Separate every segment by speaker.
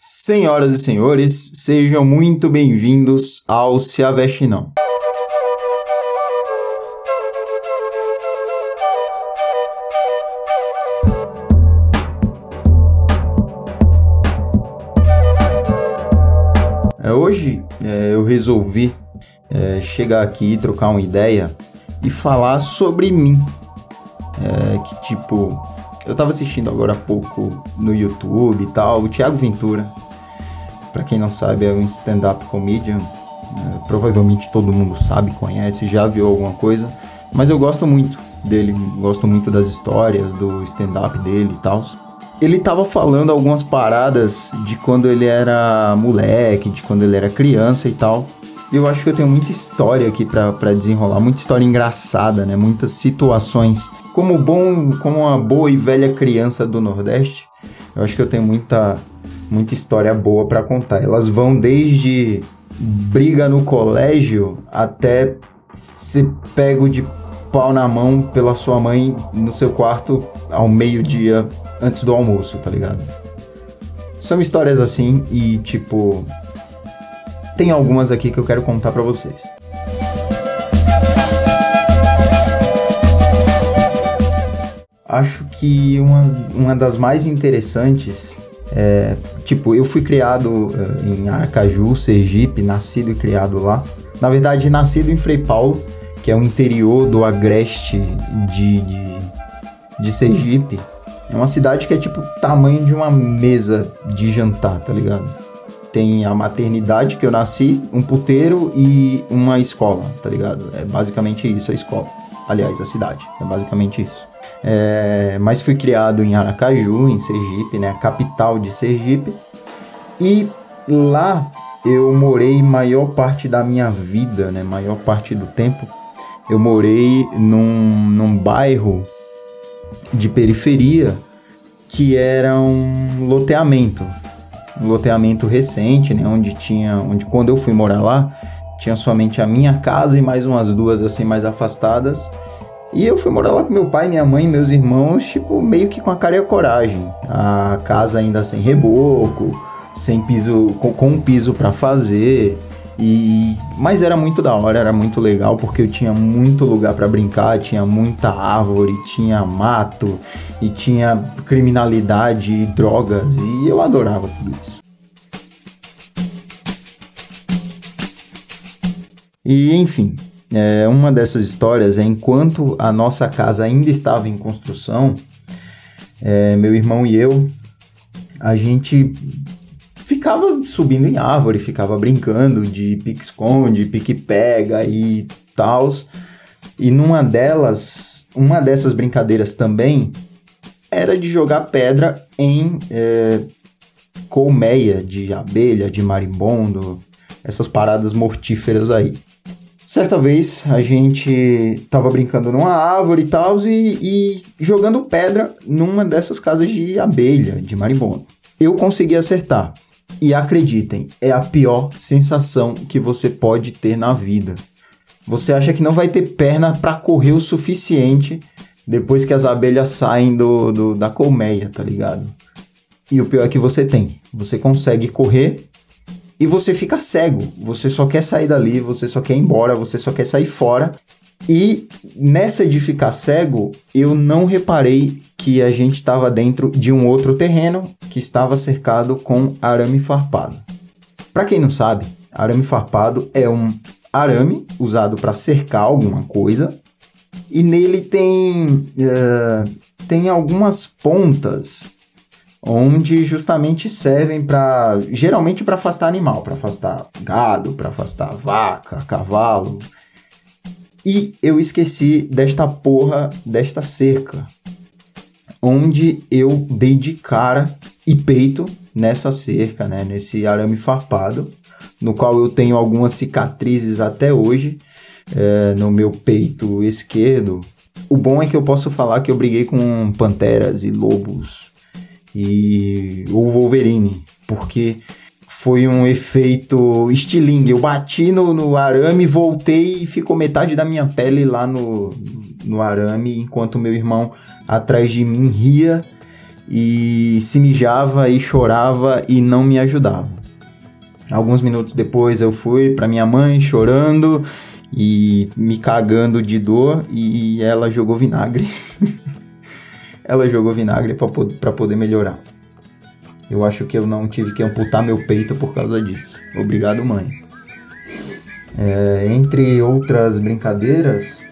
Speaker 1: Senhoras e senhores, sejam muito bem-vindos ao Se Não. É, hoje é, eu resolvi é, chegar aqui trocar uma ideia e falar sobre mim. É, que tipo, eu tava assistindo agora há pouco no YouTube e tal, o Thiago Ventura. Para quem não sabe, é um stand-up comedian. É, provavelmente todo mundo sabe, conhece, já viu alguma coisa. Mas eu gosto muito dele, gosto muito das histórias, do stand-up dele e tal. Ele tava falando algumas paradas de quando ele era moleque, de quando ele era criança e tal. Eu acho que eu tenho muita história aqui para desenrolar, muita história engraçada, né? Muitas situações. Como bom, como uma boa e velha criança do Nordeste, eu acho que eu tenho muita muita história boa para contar. Elas vão desde briga no colégio até ser pego de pau na mão pela sua mãe no seu quarto ao meio-dia antes do almoço, tá ligado? São histórias assim e tipo tem algumas aqui que eu quero contar para vocês. Acho que uma, uma das mais interessantes é, tipo, eu fui criado uh, em Aracaju, Sergipe, nascido e criado lá. Na verdade, nascido em Frei Paulo, que é o interior do agreste de, de, de Sergipe. É uma cidade que é tipo tamanho de uma mesa de jantar, tá ligado? Tem a maternidade que eu nasci, um puteiro e uma escola, tá ligado? É basicamente isso a escola. Aliás, a cidade. É basicamente isso. É, mas fui criado em Aracaju, em Sergipe, né, a capital de Sergipe. E lá eu morei maior parte da minha vida, né, maior parte do tempo. Eu morei num, num bairro de periferia que era um loteamento, loteamento recente, né, onde tinha, onde quando eu fui morar lá tinha somente a minha casa e mais umas duas assim mais afastadas e eu fui morar lá com meu pai, minha mãe meus irmãos, tipo, meio que com a cara e a coragem. A casa ainda sem reboco, sem piso, com, com piso para fazer. E mas era muito da hora, era muito legal porque eu tinha muito lugar para brincar, tinha muita árvore, tinha mato e tinha criminalidade e drogas e eu adorava tudo isso. E enfim, é, uma dessas histórias é enquanto a nossa casa ainda estava em construção, é, meu irmão e eu, a gente ficava subindo em árvore, ficava brincando de pique-esconde, pique-pega e tal. E numa delas, uma dessas brincadeiras também era de jogar pedra em é, colmeia de abelha, de marimbondo, essas paradas mortíferas aí. Certa vez a gente tava brincando numa árvore e tal e, e jogando pedra numa dessas casas de abelha, de marimbondo. Eu consegui acertar. E acreditem, é a pior sensação que você pode ter na vida. Você acha que não vai ter perna para correr o suficiente depois que as abelhas saem do, do, da colmeia, tá ligado? E o pior é que você tem. Você consegue correr e você fica cego. Você só quer sair dali, você só quer ir embora, você só quer sair fora. E nessa de ficar cego, eu não reparei que a gente estava dentro de um outro terreno que estava cercado com arame farpado. Para quem não sabe, arame farpado é um arame usado para cercar alguma coisa e nele tem, uh, tem algumas pontas onde justamente servem para geralmente para afastar animal, para afastar gado, para afastar vaca, cavalo. E eu esqueci desta porra desta cerca, onde eu dei de cara e peito nessa cerca, né, nesse arame farpado, no qual eu tenho algumas cicatrizes até hoje é, no meu peito esquerdo. O bom é que eu posso falar que eu briguei com panteras e lobos e o Wolverine, porque foi um efeito estilingue. Eu bati no, no arame, voltei e ficou metade da minha pele lá no, no arame, enquanto meu irmão atrás de mim ria e se mijava e chorava e não me ajudava. Alguns minutos depois eu fui para minha mãe chorando e me cagando de dor e ela jogou vinagre. ela jogou vinagre para poder melhorar. Eu acho que eu não tive que amputar meu peito por causa disso. Obrigado, mãe. É, entre outras brincadeiras,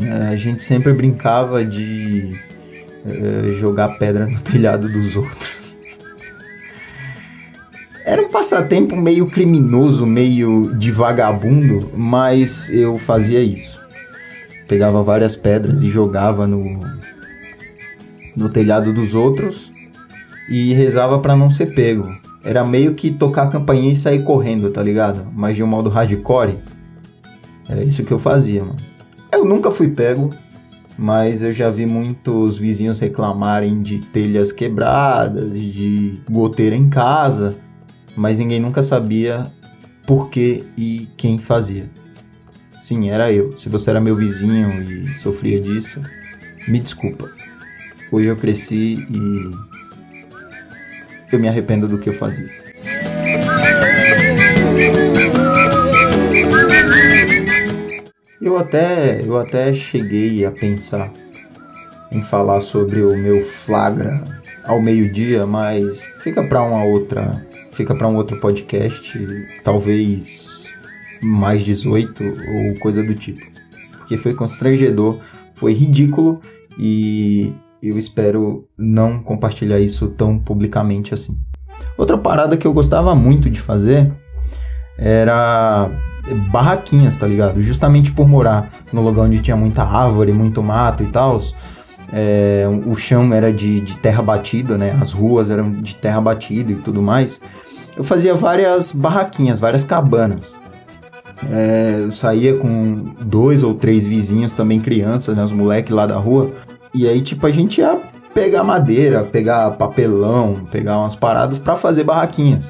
Speaker 1: é, a gente sempre brincava de é, jogar pedra no telhado dos outros. Era um passatempo meio criminoso, meio de vagabundo, mas eu fazia isso. Pegava várias pedras e jogava no, no telhado dos outros e rezava para não ser pego. Era meio que tocar a campainha e sair correndo, tá ligado? Mas de um modo hardcore. Era isso que eu fazia, mano. Eu nunca fui pego, mas eu já vi muitos vizinhos reclamarem de telhas quebradas, de goteira em casa, mas ninguém nunca sabia por que e quem fazia. Sim, era eu. Se você era meu vizinho e sofria disso, me desculpa. Hoje eu cresci e eu me arrependo do que eu fazia. Eu até, eu até cheguei a pensar em falar sobre o meu flagra ao meio-dia, mas fica para uma outra, fica para um outro podcast, talvez mais 18 ou coisa do tipo. Porque foi constrangedor, foi ridículo e eu espero não compartilhar isso tão publicamente assim. Outra parada que eu gostava muito de fazer era barraquinhas, tá ligado? Justamente por morar no lugar onde tinha muita árvore, muito mato e tal. É, o chão era de, de terra batida, né? As ruas eram de terra batida e tudo mais. Eu fazia várias barraquinhas, várias cabanas. É, eu saía com dois ou três vizinhos, também crianças, né? Os moleques lá da rua. E aí, tipo, a gente ia pegar madeira, pegar papelão, pegar umas paradas para fazer barraquinhas.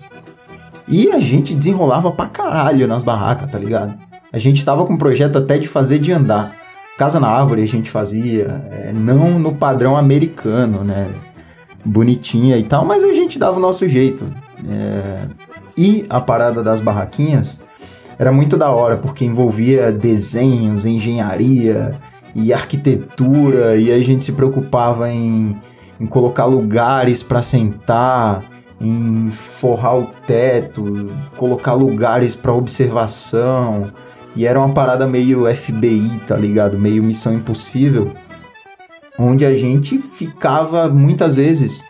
Speaker 1: E a gente desenrolava pra caralho nas barracas, tá ligado? A gente tava com um projeto até de fazer de andar. Casa na árvore a gente fazia, é, não no padrão americano, né? Bonitinha e tal, mas a gente dava o nosso jeito. É... E a parada das barraquinhas era muito da hora, porque envolvia desenhos, engenharia, e arquitetura, e a gente se preocupava em, em colocar lugares para sentar, em forrar o teto, colocar lugares para observação. E era uma parada meio FBI, tá ligado? Meio missão impossível. Onde a gente ficava muitas vezes,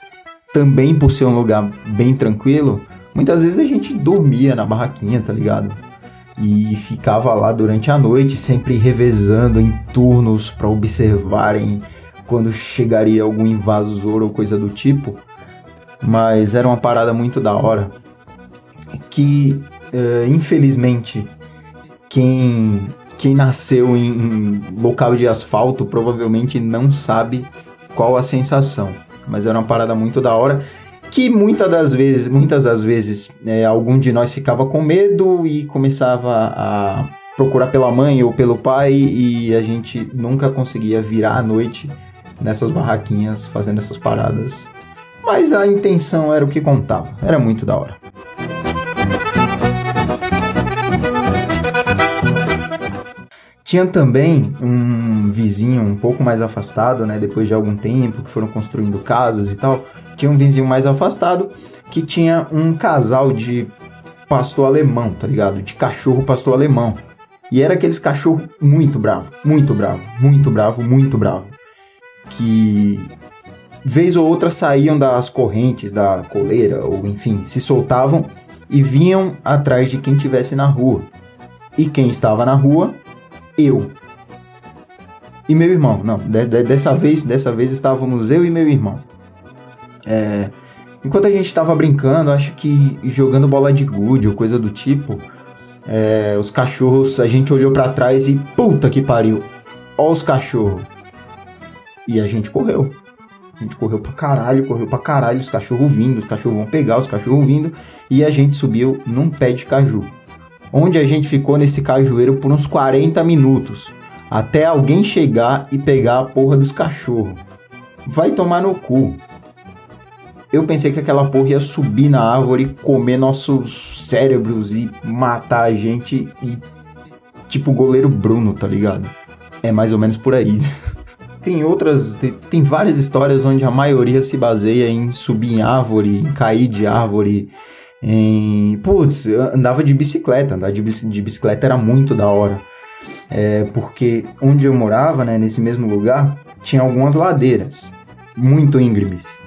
Speaker 1: também por ser um lugar bem tranquilo, muitas vezes a gente dormia na barraquinha, tá ligado? E ficava lá durante a noite, sempre revezando em turnos para observarem quando chegaria algum invasor ou coisa do tipo. Mas era uma parada muito da hora. Que, uh, infelizmente, quem, quem nasceu em, em local de asfalto provavelmente não sabe qual a sensação. Mas era uma parada muito da hora que muitas das vezes, muitas das vezes, é, algum de nós ficava com medo e começava a procurar pela mãe ou pelo pai e a gente nunca conseguia virar à noite nessas barraquinhas fazendo essas paradas. Mas a intenção era o que contava, era muito da hora. Tinha também um vizinho um pouco mais afastado, né? Depois de algum tempo que foram construindo casas e tal, tinha um vizinho mais afastado que tinha um casal de pastor alemão, tá ligado? De cachorro pastor alemão. E era aqueles cachorro muito bravo, muito bravo, muito bravo, muito bravo. Que vez ou outra saíam das correntes da coleira, ou enfim, se soltavam e vinham atrás de quem tivesse na rua. E quem estava na rua? Eu. E meu irmão. Não, de, de, dessa vez, dessa vez estávamos eu e meu irmão. É, enquanto a gente estava brincando, acho que jogando bola de gude ou coisa do tipo, é, os cachorros, a gente olhou para trás e puta que pariu, ó os cachorros. E a gente correu. A gente correu pra caralho, correu pra caralho, os cachorros vindo, os cachorros vão pegar, os cachorros vindo, e a gente subiu num pé de caju. Onde a gente ficou nesse cajueiro por uns 40 minutos, até alguém chegar e pegar a porra dos cachorros. Vai tomar no cu. Eu pensei que aquela porra ia subir na árvore, comer nossos cérebros e matar a gente e. Tipo o goleiro Bruno, tá ligado? É mais ou menos por aí. tem outras. Tem, tem, várias histórias onde a maioria se baseia em subir em árvore, em cair de árvore. Em. Putz, andava de bicicleta. Andar de, de bicicleta era muito da hora. É, porque onde eu morava, né, nesse mesmo lugar, tinha algumas ladeiras muito íngremes.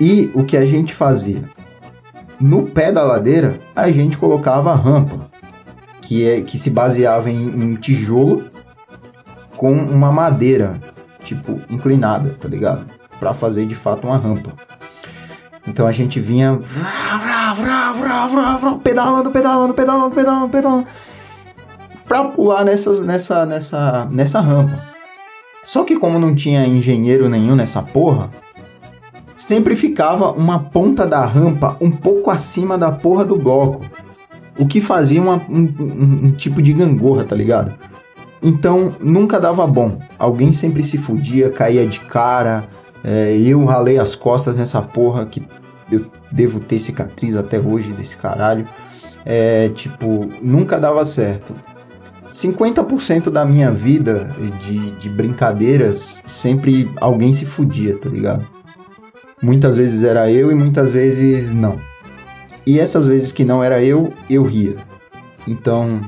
Speaker 1: E o que a gente fazia? No pé da ladeira, a gente colocava a rampa, que, é, que se baseava em um tijolo com uma madeira, tipo, inclinada, tá ligado? Para fazer de fato uma rampa. Então a gente vinha pedalando, pedalando, pedalando, pedalando, pedalando para pular nessa, nessa, nessa, nessa rampa. Só que como não tinha engenheiro nenhum nessa porra, sempre ficava uma ponta da rampa um pouco acima da porra do bloco. O que fazia uma, um, um, um tipo de gangorra, tá ligado? Então nunca dava bom. Alguém sempre se fudia, caía de cara. É, eu ralei as costas nessa porra que eu devo ter cicatriz até hoje desse caralho. É, tipo, nunca dava certo. 50% da minha vida de, de brincadeiras, sempre alguém se fudia, tá ligado? Muitas vezes era eu e muitas vezes não. E essas vezes que não era eu, eu ria. Então,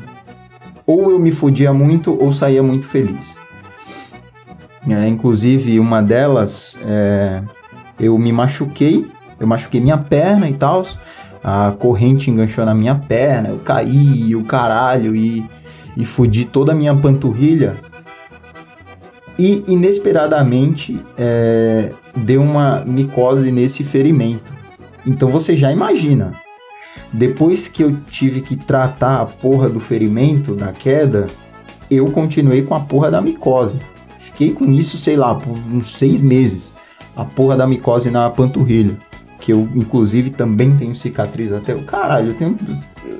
Speaker 1: ou eu me fudia muito ou saía muito feliz. É, inclusive, uma delas, é, eu me machuquei, eu machuquei minha perna e tal. A corrente enganchou na minha perna, eu caí, o caralho, e, e fudi toda a minha panturrilha. E inesperadamente é, deu uma micose nesse ferimento. Então você já imagina, depois que eu tive que tratar a porra do ferimento, da queda, eu continuei com a porra da micose. Fiquei com isso, sei lá, por uns seis meses. A porra da micose na panturrilha. Que eu, inclusive, também tenho cicatriz até. Caralho, eu tenho.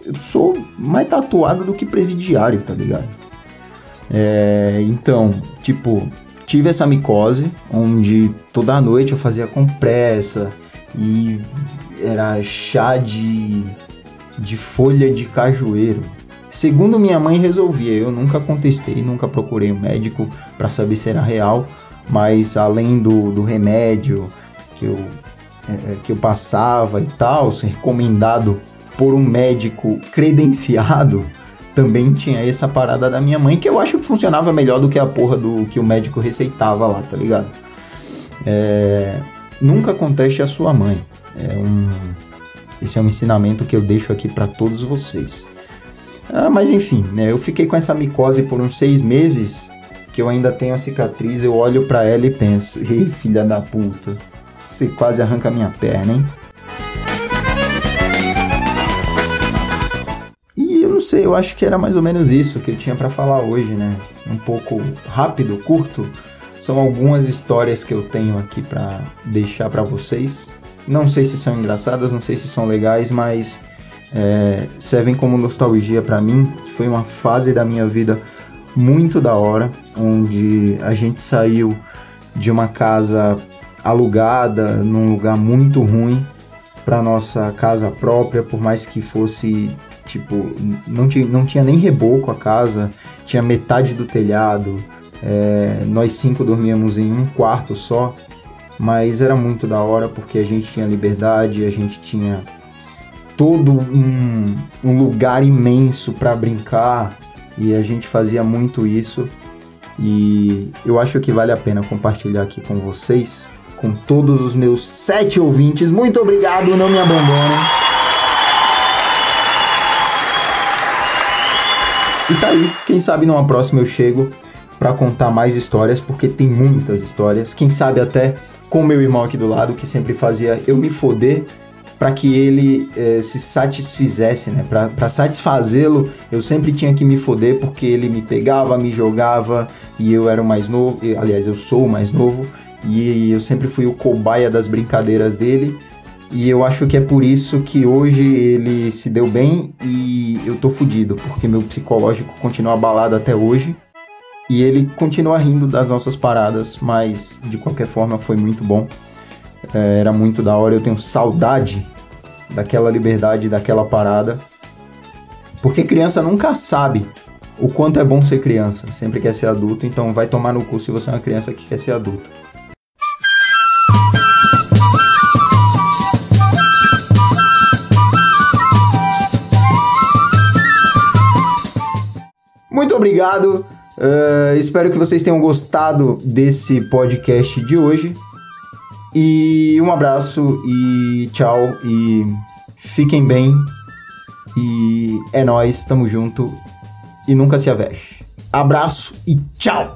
Speaker 1: Eu sou mais tatuado do que presidiário, tá ligado? É, então, tipo, tive essa micose, onde toda noite eu fazia compressa e era chá de, de folha de cajueiro. Segundo minha mãe resolvia, eu nunca contestei, nunca procurei um médico para saber se era real, mas além do, do remédio que eu, é, é, que eu passava e tal, recomendado por um médico credenciado, também tinha essa parada da minha mãe que eu acho que funcionava melhor do que a porra do que o médico receitava lá, tá ligado? É, nunca conteste a sua mãe. É um, esse é um ensinamento que eu deixo aqui para todos vocês. Ah, mas enfim, né, eu fiquei com essa micose por uns seis meses, que eu ainda tenho a cicatriz, eu olho para ela e penso, ei filha da puta, você quase arranca minha perna, hein? Sei, eu acho que era mais ou menos isso que eu tinha para falar hoje, né? Um pouco rápido, curto. São algumas histórias que eu tenho aqui para deixar para vocês. Não sei se são engraçadas, não sei se são legais, mas é, servem como nostalgia para mim. Foi uma fase da minha vida muito da hora, onde a gente saiu de uma casa alugada num lugar muito ruim para nossa casa própria, por mais que fosse tipo não tinha, não tinha nem reboco a casa, tinha metade do telhado. É, nós cinco dormíamos em um quarto só mas era muito da hora porque a gente tinha liberdade, a gente tinha todo um, um lugar imenso para brincar e a gente fazia muito isso e eu acho que vale a pena compartilhar aqui com vocês, com todos os meus sete ouvintes. Muito obrigado, não me abandonem. E tá aí, quem sabe numa próxima eu chego para contar mais histórias, porque tem muitas histórias. Quem sabe até com meu irmão aqui do lado, que sempre fazia eu me foder para que ele eh, se satisfizesse, né? Para satisfazê-lo, eu sempre tinha que me foder porque ele me pegava, me jogava e eu era o mais novo. Aliás, eu sou o mais novo e eu sempre fui o cobaia das brincadeiras dele. E eu acho que é por isso que hoje ele se deu bem e eu tô fudido, porque meu psicológico continua abalado até hoje. E ele continua rindo das nossas paradas, mas de qualquer forma foi muito bom. é, era muito da hora. Eu tenho saudade daquela liberdade, daquela parada. Porque criança nunca sabe o quanto é bom ser criança. Sempre quer ser adulto, então vai tomar no cu se você é uma criança que quer ser adulto. Muito obrigado. Uh, espero que vocês tenham gostado desse podcast de hoje. E um abraço e tchau e fiquem bem. E é nós, tamo junto e nunca se aveste. Abraço e tchau.